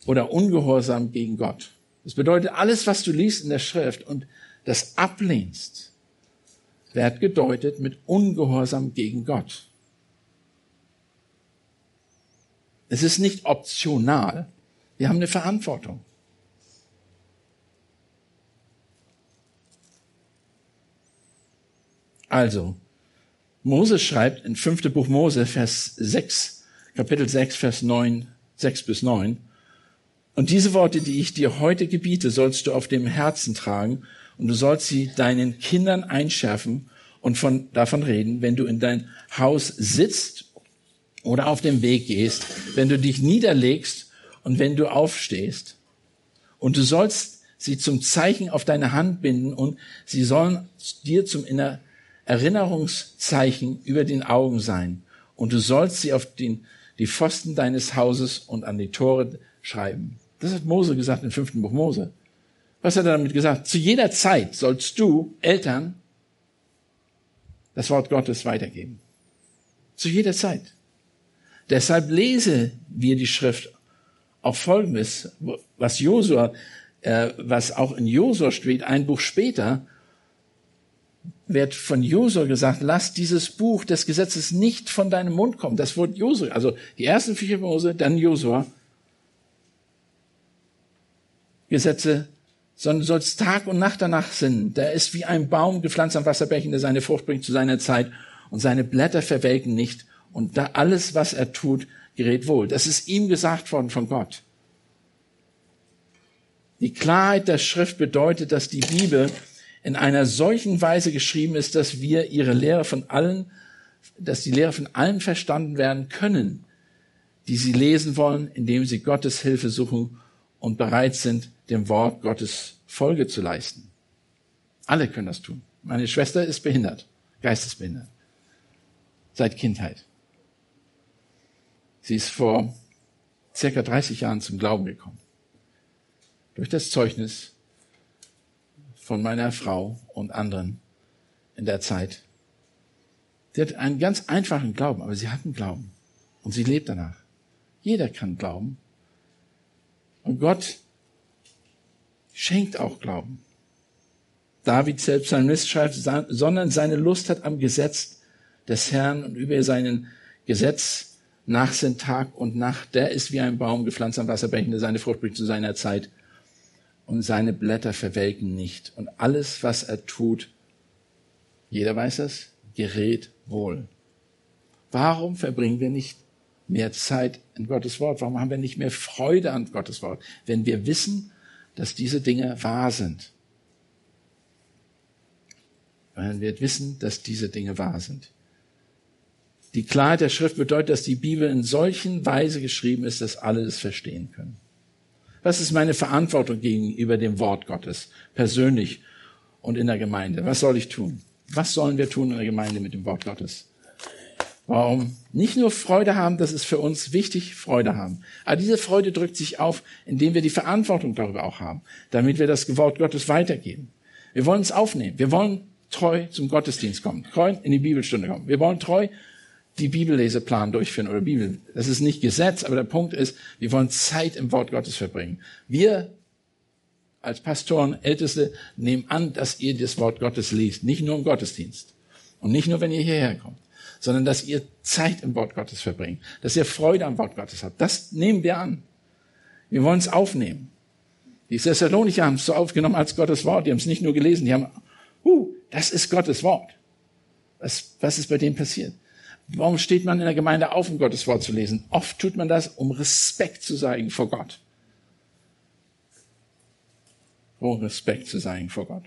oder Ungehorsam gegen Gott. Das bedeutet, alles, was du liest in der Schrift und das ablehnst, wird gedeutet mit Ungehorsam gegen Gott. Es ist nicht optional. Wir haben eine Verantwortung. Also, Mose schreibt in 5. Buch Mose, Vers 6, Kapitel 6, Vers 9, 6 bis 9. Und diese Worte, die ich dir heute gebiete, sollst du auf dem Herzen tragen und du sollst sie deinen Kindern einschärfen und von, davon reden, wenn du in dein Haus sitzt oder auf dem Weg gehst, wenn du dich niederlegst und wenn du aufstehst. Und du sollst sie zum Zeichen auf deine Hand binden und sie sollen dir zum Inner Erinnerungszeichen über den Augen sein. Und du sollst sie auf den, die Pfosten deines Hauses und an die Tore schreiben. Das hat Mose gesagt im fünften Buch Mose. Was hat er damit gesagt? Zu jeder Zeit sollst du, Eltern, das Wort Gottes weitergeben. Zu jeder Zeit. Deshalb lese wir die Schrift auf Folgendes, was Josua, äh, was auch in Josua steht, ein Buch später, wird von Josua gesagt, lass dieses Buch des Gesetzes nicht von deinem Mund kommen. Das Wort Josua, also die ersten vier Mose, dann Josua. Gesetze, sondern sollst Tag und Nacht danach sinnen. Der ist wie ein Baum gepflanzt am Wasserbächen, der seine Frucht bringt zu seiner Zeit und seine Blätter verwelken nicht und da alles, was er tut, gerät wohl. Das ist ihm gesagt worden von Gott. Die Klarheit der Schrift bedeutet, dass die Bibel in einer solchen Weise geschrieben ist, dass wir ihre Lehre von allen, dass die Lehre von allen verstanden werden können, die sie lesen wollen, indem sie Gottes Hilfe suchen und bereit sind, dem Wort Gottes Folge zu leisten. Alle können das tun. Meine Schwester ist behindert, geistesbehindert, seit Kindheit. Sie ist vor circa 30 Jahren zum Glauben gekommen. Durch das Zeugnis von meiner Frau und anderen in der Zeit. Sie hat einen ganz einfachen Glauben, aber sie hat einen Glauben und sie lebt danach. Jeder kann glauben. Und Gott schenkt auch Glauben. David selbst sein Mist schreibt, sondern seine Lust hat am Gesetz des Herrn und über seinen Gesetz nach sind Tag und Nacht. Der ist wie ein Baum gepflanzt am Wasserbächen, der seine Frucht bringt zu seiner Zeit und seine Blätter verwelken nicht. Und alles, was er tut, jeder weiß es, gerät wohl. Warum verbringen wir nicht mehr Zeit in Gottes Wort? Warum haben wir nicht mehr Freude an Gottes Wort, wenn wir wissen, dass diese Dinge wahr sind? Weil wir wissen, dass diese Dinge wahr sind. Die Klarheit der Schrift bedeutet, dass die Bibel in solchen Weise geschrieben ist, dass alle es verstehen können. Was ist meine Verantwortung gegenüber dem Wort Gottes, persönlich und in der Gemeinde? Was soll ich tun? Was sollen wir tun in der Gemeinde mit dem Wort Gottes? Warum? Nicht nur Freude haben, das ist für uns wichtig, Freude haben. Aber diese Freude drückt sich auf, indem wir die Verantwortung darüber auch haben, damit wir das Wort Gottes weitergeben. Wir wollen es aufnehmen. Wir wollen treu zum Gottesdienst kommen, treu in die Bibelstunde kommen. Wir wollen treu die Bibelleseplan durchführen oder Bibel. Das ist nicht Gesetz, aber der Punkt ist, wir wollen Zeit im Wort Gottes verbringen. Wir als Pastoren, Älteste nehmen an, dass ihr das Wort Gottes liest, nicht nur im Gottesdienst und nicht nur, wenn ihr hierher kommt, sondern dass ihr Zeit im Wort Gottes verbringt, dass ihr Freude am Wort Gottes habt. Das nehmen wir an. Wir wollen es aufnehmen. Die Thessalonicher haben es so aufgenommen als Gottes Wort. Die haben es nicht nur gelesen, die haben, huh, das ist Gottes Wort. Was, was ist bei dem passiert? Warum steht man in der Gemeinde auf, um Gottes Wort zu lesen? Oft tut man das, um Respekt zu zeigen vor Gott. Um Respekt zu zeigen vor Gott.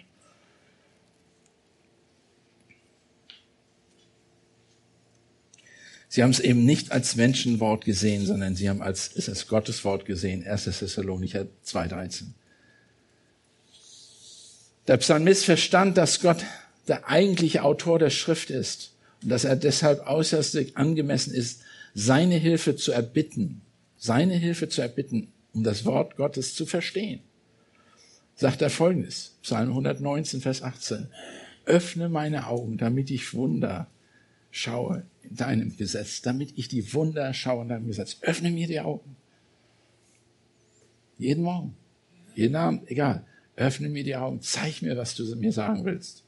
Sie haben es eben nicht als Menschenwort gesehen, sondern sie haben als, es ist Gottes Wort gesehen. 1. Thessalonicher 2,13. Der Psalmist verstand, dass Gott der eigentliche Autor der Schrift ist dass er deshalb äußerst angemessen ist, seine Hilfe zu erbitten, seine Hilfe zu erbitten, um das Wort Gottes zu verstehen. Sagt er folgendes, Psalm 119, Vers 18, öffne meine Augen, damit ich Wunder schaue in deinem Gesetz, damit ich die Wunder schaue in deinem Gesetz. Öffne mir die Augen. Jeden Morgen, jeden Abend, egal. Öffne mir die Augen, zeig mir, was du mir sagen willst.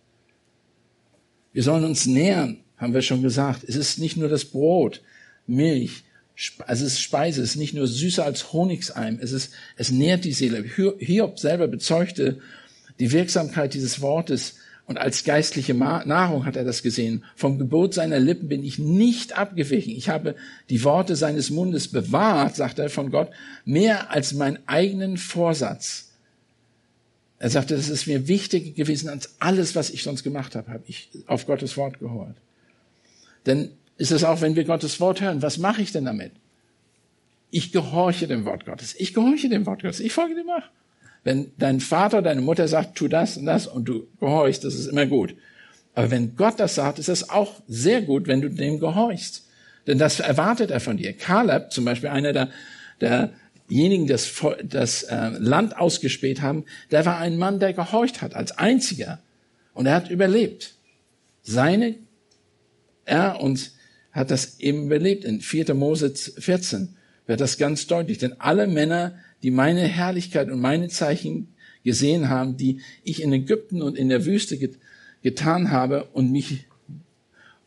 Wir sollen uns nähern haben wir schon gesagt. Es ist nicht nur das Brot, Milch, also es ist Speise, es ist nicht nur süßer als Honigseim, es ist, es nährt die Seele. Hiob selber bezeugte die Wirksamkeit dieses Wortes und als geistliche Nahrung hat er das gesehen. Vom Gebot seiner Lippen bin ich nicht abgewichen. Ich habe die Worte seines Mundes bewahrt, sagt er von Gott, mehr als meinen eigenen Vorsatz. Er sagte, das ist mir wichtiger gewesen als alles, was ich sonst gemacht habe, habe ich auf Gottes Wort gehört. Denn ist es auch, wenn wir Gottes Wort hören, was mache ich denn damit? Ich gehorche dem Wort Gottes. Ich gehorche dem Wort Gottes. Ich folge dem nach. Wenn dein Vater, deine Mutter sagt, tu das und das und du gehorchst, das ist immer gut. Aber wenn Gott das sagt, ist es auch sehr gut, wenn du dem gehorchst. Denn das erwartet er von dir. Kaleb, zum Beispiel einer der, derjenigen, das, das äh, Land ausgespäht haben, der war ein Mann, der gehorcht hat, als einziger. Und er hat überlebt. Seine er und hat das eben überlebt. In 4. Mose 14 wird das ganz deutlich. Denn alle Männer, die meine Herrlichkeit und meine Zeichen gesehen haben, die ich in Ägypten und in der Wüste get getan habe und mich,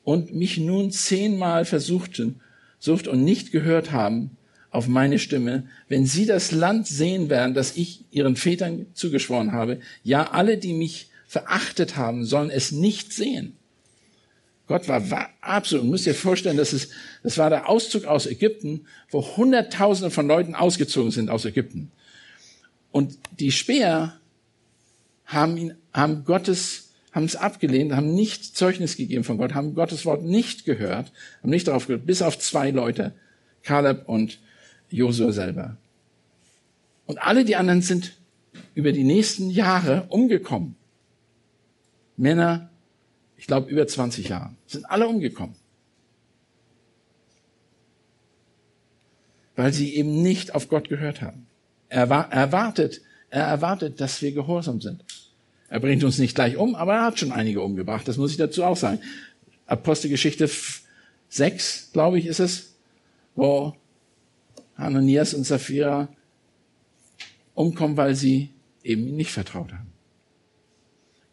und mich nun zehnmal versuchten, sucht und nicht gehört haben auf meine Stimme, wenn sie das Land sehen werden, das ich ihren Vätern zugeschworen habe, ja, alle, die mich verachtet haben, sollen es nicht sehen. Gott war, war absolut, müsst ihr vorstellen, das, ist, das war der Auszug aus Ägypten, wo Hunderttausende von Leuten ausgezogen sind aus Ägypten. Und die Speer haben ihn, haben Gottes, haben es abgelehnt, haben nicht Zeugnis gegeben von Gott, haben Gottes Wort nicht gehört, haben nicht darauf gehört, bis auf zwei Leute, Kaleb und Josua selber. Und alle die anderen sind über die nächsten Jahre umgekommen. Männer, ich glaube über 20 Jahren, sind alle umgekommen. Weil sie eben nicht auf Gott gehört haben. Er erwartet, er erwartet, dass wir gehorsam sind. Er bringt uns nicht gleich um, aber er hat schon einige umgebracht. Das muss ich dazu auch sagen. Apostelgeschichte 6, glaube ich, ist es, wo Hananias und Sapphira umkommen, weil sie eben nicht vertraut haben.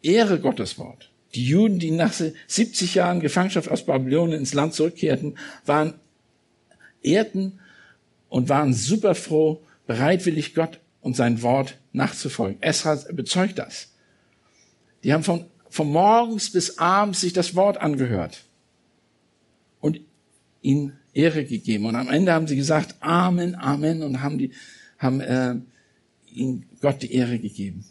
Ehre Gottes Wort. Die Juden, die nach 70 Jahren Gefangenschaft aus Babylonien ins Land zurückkehrten, waren, ehrten und waren super froh, bereitwillig Gott und sein Wort nachzufolgen. Esra bezeugt das. Die haben von, von morgens bis abends sich das Wort angehört und ihn Ehre gegeben. Und am Ende haben sie gesagt, Amen, Amen und haben die, haben, äh, ihm Gott die Ehre gegeben.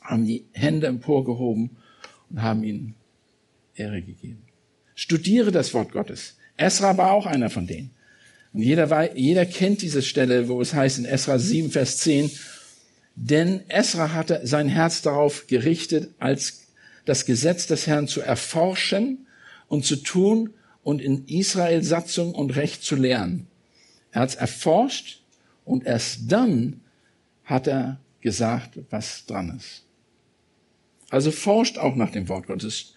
Haben die Hände emporgehoben und haben ihm Ehre gegeben. Studiere das Wort Gottes. Esra war auch einer von denen. Und jeder, jeder kennt diese Stelle, wo es heißt in Esra 7, Vers 10, denn Esra hatte sein Herz darauf gerichtet, als das Gesetz des Herrn zu erforschen und zu tun und in Israel Satzung und Recht zu lehren. Er hat es erforscht und erst dann hat er gesagt, was dran ist. Also forscht auch nach dem Wort Gottes.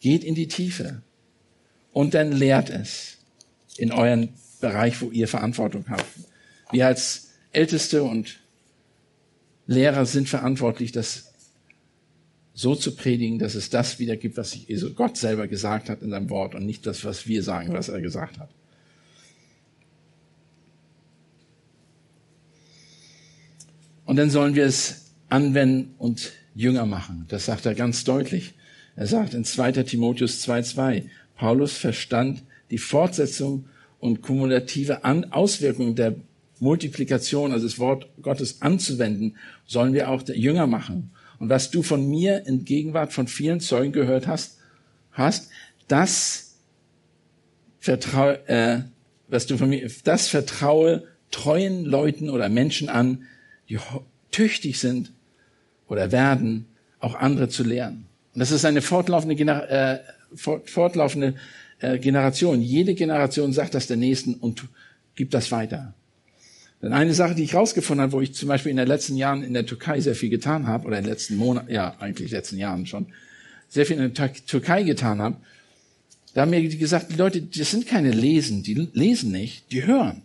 Geht in die Tiefe und dann lehrt es in euren Bereich, wo ihr Verantwortung habt. Wir als Älteste und Lehrer sind verantwortlich, das so zu predigen, dass es das wiedergibt, was Gott selber gesagt hat in seinem Wort und nicht das, was wir sagen, was er gesagt hat. Und dann sollen wir es anwenden und jünger machen. Das sagt er ganz deutlich. Er sagt in 2. Timotheus 2.2, Paulus verstand die Fortsetzung und kumulative Auswirkungen der Multiplikation, also das Wort Gottes anzuwenden, sollen wir auch Jünger machen. Und was du von mir in Gegenwart von vielen Zeugen gehört hast, hast, das vertraue, äh, was du von mir, das vertraue treuen Leuten oder Menschen an, die tüchtig sind oder werden, auch andere zu lehren. Und das ist eine fortlaufende, äh, fortlaufende äh, Generation. Jede Generation sagt das der Nächsten und gibt das weiter. Denn eine Sache, die ich rausgefunden habe, wo ich zum Beispiel in den letzten Jahren in der Türkei sehr viel getan habe, oder in den letzten Monaten, ja, eigentlich letzten Jahren schon, sehr viel in der Türkei getan habe, da haben mir gesagt, die Leute, das sind keine Lesen, die lesen nicht, die hören.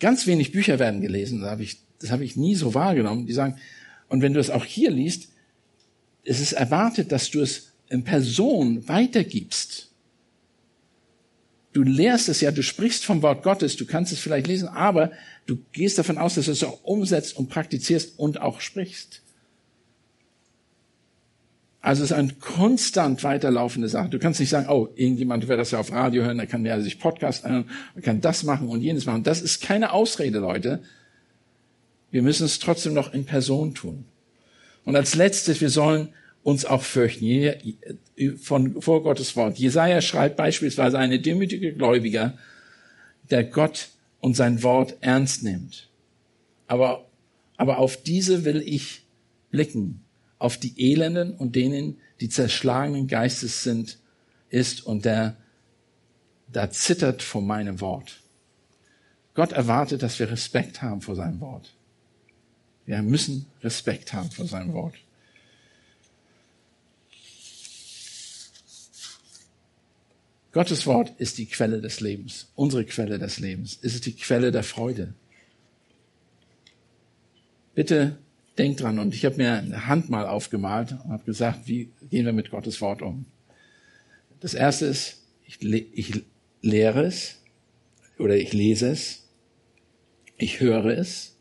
Ganz wenig Bücher werden gelesen, das habe ich, das habe ich nie so wahrgenommen. Die sagen, und wenn du es auch hier liest, es ist erwartet, dass du es in Person weitergibst. Du lehrst es ja, du sprichst vom Wort Gottes, du kannst es vielleicht lesen, aber du gehst davon aus, dass du es auch umsetzt und praktizierst und auch sprichst. Also es ist eine konstant weiterlaufende Sache. Du kannst nicht sagen, oh, irgendjemand wird das ja auf Radio hören, der kann ja sich Podcast anhören, der kann das machen und jenes machen. Das ist keine Ausrede, Leute. Wir müssen es trotzdem noch in Person tun. Und als letztes, wir sollen uns auch fürchten von, vor Gottes Wort. Jesaja schreibt beispielsweise eine demütige Gläubiger, der Gott und sein Wort ernst nimmt. Aber, aber auf diese will ich blicken auf die Elenden und denen, die zerschlagenen Geistes sind, ist und der da zittert vor meinem Wort. Gott erwartet, dass wir Respekt haben vor seinem Wort. Wir müssen Respekt haben vor seinem Wort. Gottes Wort ist die Quelle des Lebens, unsere Quelle des Lebens. Es ist die Quelle der Freude. Bitte Denk dran. Und ich habe mir eine Hand mal aufgemalt und habe gesagt, wie gehen wir mit Gottes Wort um? Das erste ist, ich, ich lehre es oder ich lese es, ich höre es,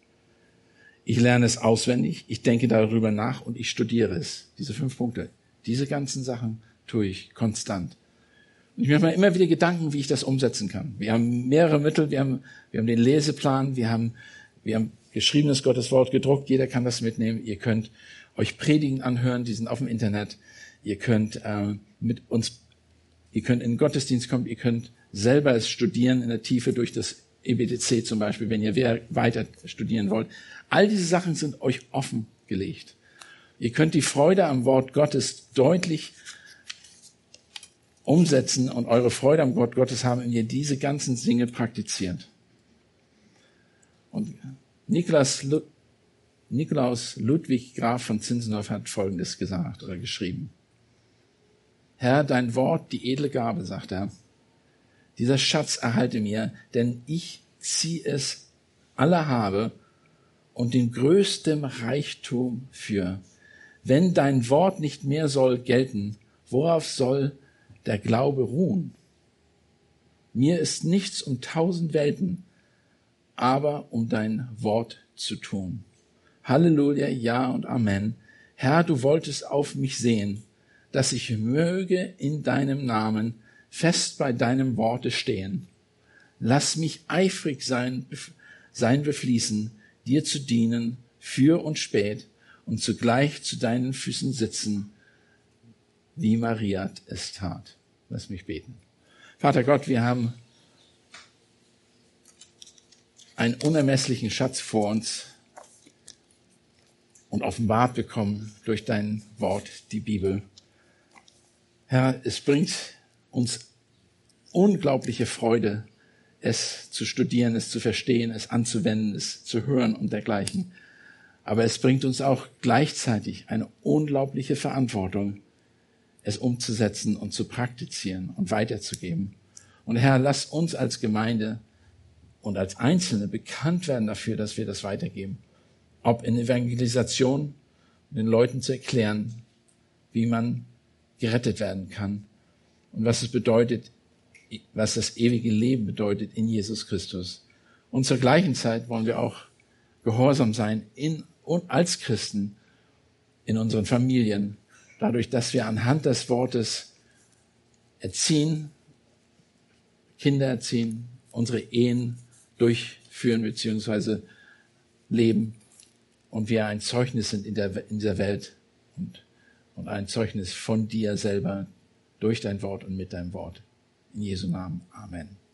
ich lerne es auswendig, ich denke darüber nach und ich studiere es. Diese fünf Punkte. Diese ganzen Sachen tue ich konstant. Und ich mache mir immer wieder Gedanken, wie ich das umsetzen kann. Wir haben mehrere Mittel, wir haben, wir haben den Leseplan, wir haben, wir haben geschriebenes Gottes Wort gedruckt. Jeder kann das mitnehmen. Ihr könnt euch Predigen anhören, die sind auf dem Internet. Ihr könnt äh, mit uns, ihr könnt in den Gottesdienst kommen, ihr könnt selber es studieren in der Tiefe durch das EBTC zum Beispiel, wenn ihr weiter studieren wollt. All diese Sachen sind euch offen gelegt. Ihr könnt die Freude am Wort Gottes deutlich umsetzen und eure Freude am Wort Gottes haben, wenn ihr diese ganzen Dinge praktiziert. Und Nikolaus, Nikolaus Ludwig Graf von Zinzendorf hat Folgendes gesagt oder geschrieben. Herr, dein Wort, die edle Gabe, sagt er. Dieser Schatz erhalte mir, denn ich zieh es aller Habe und den größten Reichtum für. Wenn dein Wort nicht mehr soll gelten, worauf soll der Glaube ruhen? Mir ist nichts um tausend Welten, aber um dein Wort zu tun. Halleluja, ja und Amen. Herr, du wolltest auf mich sehen, dass ich möge in deinem Namen fest bei deinem Worte stehen. Lass mich eifrig sein, sein befließen, dir zu dienen, für und spät, und zugleich zu deinen Füßen sitzen, wie Maria es tat. Lass mich beten. Vater Gott, wir haben einen unermesslichen Schatz vor uns und offenbart bekommen durch dein Wort, die Bibel. Herr, es bringt uns unglaubliche Freude, es zu studieren, es zu verstehen, es anzuwenden, es zu hören und dergleichen. Aber es bringt uns auch gleichzeitig eine unglaubliche Verantwortung, es umzusetzen und zu praktizieren und weiterzugeben. Und Herr, lass uns als Gemeinde und als Einzelne bekannt werden dafür, dass wir das weitergeben. Ob in Evangelisation, den Leuten zu erklären, wie man gerettet werden kann und was es bedeutet, was das ewige Leben bedeutet in Jesus Christus. Und zur gleichen Zeit wollen wir auch gehorsam sein in und als Christen in unseren Familien, dadurch, dass wir anhand des Wortes erziehen, Kinder erziehen, unsere Ehen durchführen bzw. leben und wir ein Zeugnis sind in, der, in dieser Welt und, und ein Zeugnis von dir selber durch dein Wort und mit deinem Wort. In Jesu Namen. Amen.